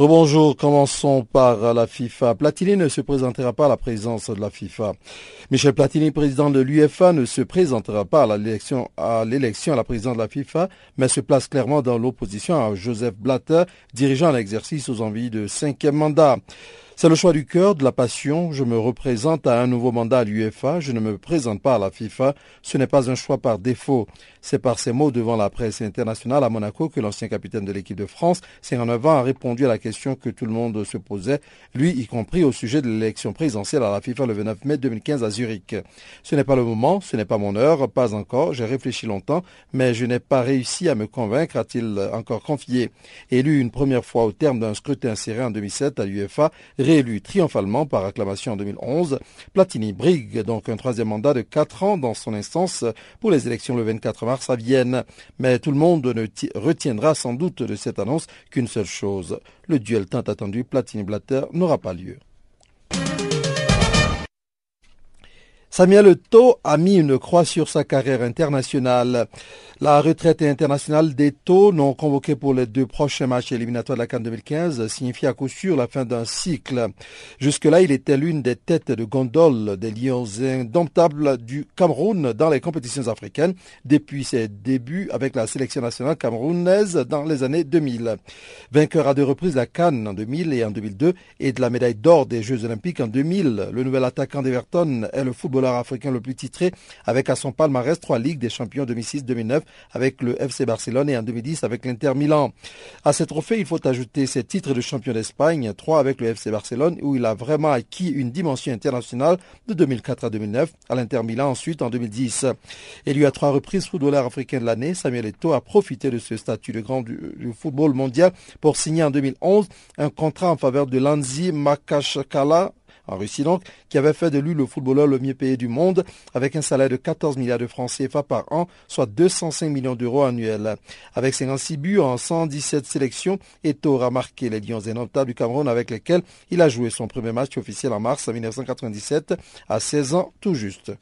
Rebonjour, commençons par la FIFA. Platini ne se présentera pas à la présidence de la FIFA. Michel Platini, président de l'UFA, ne se présentera pas à l'élection à à la présidence de la FIFA, mais se place clairement dans l'opposition à Joseph Blatter, dirigeant l'exercice aux envies de cinquième mandat. C'est le choix du cœur, de la passion. Je me représente à un nouveau mandat à l'UEFA. Je ne me présente pas à la FIFA. Ce n'est pas un choix par défaut. C'est par ces mots devant la presse internationale à Monaco que l'ancien capitaine de l'équipe de France, 59 ans, a répondu à la question que tout le monde se posait, lui y compris au sujet de l'élection présidentielle à la FIFA le 29 mai 2015 à Zurich. Ce n'est pas le moment, ce n'est pas mon heure, pas encore. J'ai réfléchi longtemps, mais je n'ai pas réussi à me convaincre, a-t-il encore confié. Élu une première fois au terme d'un scrutin serré en 2007 à l'UEFA, réélu triomphalement par acclamation en 2011. Platini brigue donc un troisième mandat de quatre ans dans son instance pour les élections le 24 mars à Vienne. Mais tout le monde ne retiendra sans doute de cette annonce qu'une seule chose. Le duel tant attendu Platini-Blatter n'aura pas lieu. Samuel Eto'o a mis une croix sur sa carrière internationale. La retraite internationale d'Eto, non convoquée pour les deux prochains matchs éliminatoires de la Cannes 2015, signifie à coup sûr la fin d'un cycle. Jusque-là, il était l'une des têtes de gondole des lions indomptables du Cameroun dans les compétitions africaines depuis ses débuts avec la sélection nationale camerounaise dans les années 2000. Vainqueur à deux reprises de la Cannes en 2000 et en 2002 et de la médaille d'or des Jeux olympiques en 2000, le nouvel attaquant d'Everton est le football africain le plus titré avec à son palmarès trois ligues des champions 2006-2009 avec le FC Barcelone et en 2010 avec l'Inter Milan. À ces trophées, il faut ajouter ses titres de champion d'Espagne, trois avec le FC Barcelone où il a vraiment acquis une dimension internationale de 2004 à 2009, à l'Inter Milan ensuite en 2010. Élu à trois reprises footballeur africain de l'année, Samuel Eto'o a profité de ce statut de grand du, football mondial pour signer en 2011 un contrat en faveur de Lanzi Makashkala en Russie donc, qui avait fait de lui le footballeur le mieux payé du monde, avec un salaire de 14 milliards de francs CFA par an, soit 205 millions d'euros annuels. Avec 56 buts en 117 sélections, Eto'o a marqué les Lions indomptables du Cameroun avec lesquels il a joué son premier match officiel en mars 1997, à 16 ans tout juste.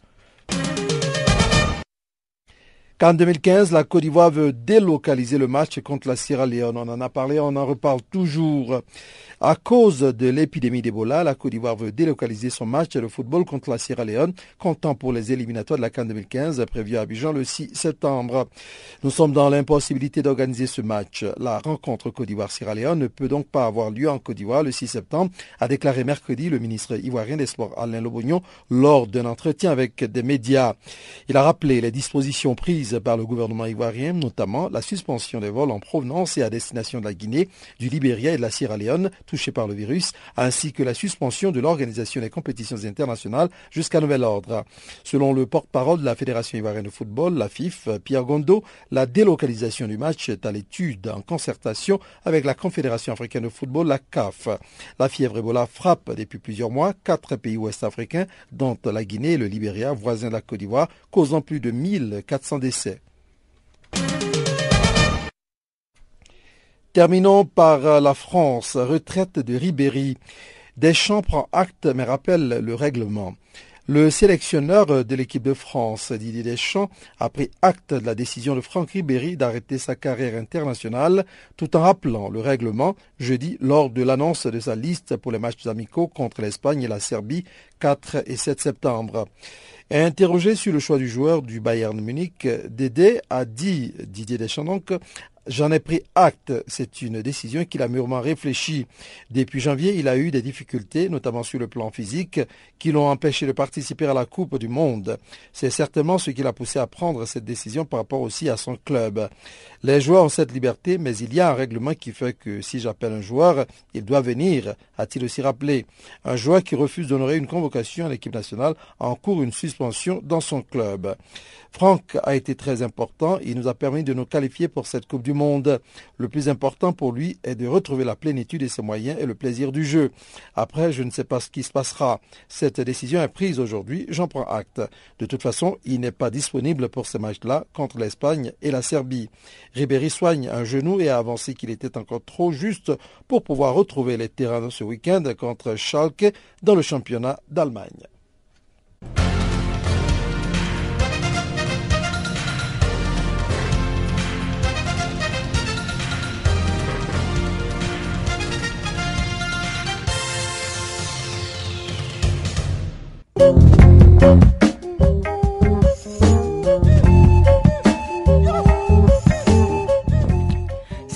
Qu'en 2015, la Côte d'Ivoire veut délocaliser le match contre la Sierra Leone. On en a parlé, on en reparle toujours. À cause de l'épidémie d'Ebola, la Côte d'Ivoire veut délocaliser son match de football contre la Sierra Leone, comptant pour les éliminatoires de la CAN 2015 prévu à Abidjan le 6 septembre. Nous sommes dans l'impossibilité d'organiser ce match. La rencontre Côte d'Ivoire-Sierra Leone ne peut donc pas avoir lieu en Côte d'Ivoire le 6 septembre, a déclaré mercredi le ministre ivoirien des Sports Alain Lobognon lors d'un entretien avec des médias. Il a rappelé les dispositions prises par le gouvernement ivoirien, notamment la suspension des vols en provenance et à destination de la Guinée, du Libéria et de la Sierra Leone, touchés par le virus, ainsi que la suspension de l'organisation des compétitions internationales jusqu'à nouvel ordre. Selon le porte-parole de la Fédération ivoirienne de football, la FIF, Pierre Gondo, la délocalisation du match est à l'étude en concertation avec la Confédération africaine de football, la CAF. La fièvre Ebola frappe depuis plusieurs mois quatre pays ouest-africains, dont la Guinée et le Libéria, voisins de la Côte d'Ivoire, causant plus de 1400 décès. Terminons par euh, la France, retraite de Ribéry. Deschamps prend acte mais rappelle le règlement. Le sélectionneur de l'équipe de France, Didier Deschamps, a pris acte de la décision de Franck Ribéry d'arrêter sa carrière internationale tout en rappelant le règlement jeudi lors de l'annonce de sa liste pour les matchs amicaux contre l'Espagne et la Serbie 4 et 7 septembre. Interrogé sur le choix du joueur du Bayern Munich, Dédé a dit, Didier Deschamps donc, J'en ai pris acte. C'est une décision qu'il a mûrement réfléchie. Depuis janvier, il a eu des difficultés, notamment sur le plan physique, qui l'ont empêché de participer à la Coupe du Monde. C'est certainement ce qui l'a poussé à prendre cette décision par rapport aussi à son club. Les joueurs ont cette liberté, mais il y a un règlement qui fait que si j'appelle un joueur, il doit venir, a-t-il aussi rappelé. Un joueur qui refuse d'honorer une convocation à l'équipe nationale encourt une suspension dans son club. Franck a été très important. Il nous a permis de nous qualifier pour cette Coupe du Monde. Le plus important pour lui est de retrouver la plénitude de ses moyens et le plaisir du jeu. Après, je ne sais pas ce qui se passera. Cette décision est prise aujourd'hui. J'en prends acte. De toute façon, il n'est pas disponible pour ces matchs-là contre l'Espagne et la Serbie. Ribéry soigne un genou et a avancé qu'il était encore trop juste pour pouvoir retrouver les terrains ce week-end contre Schalke dans le championnat d'Allemagne.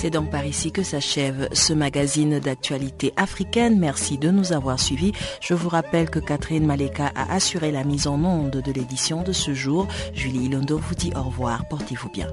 C'est donc par ici que s'achève ce magazine d'actualité africaine. Merci de nous avoir suivis. Je vous rappelle que Catherine Maleka a assuré la mise en onde de l'édition de ce jour. Julie Londo vous dit au revoir. Portez-vous bien.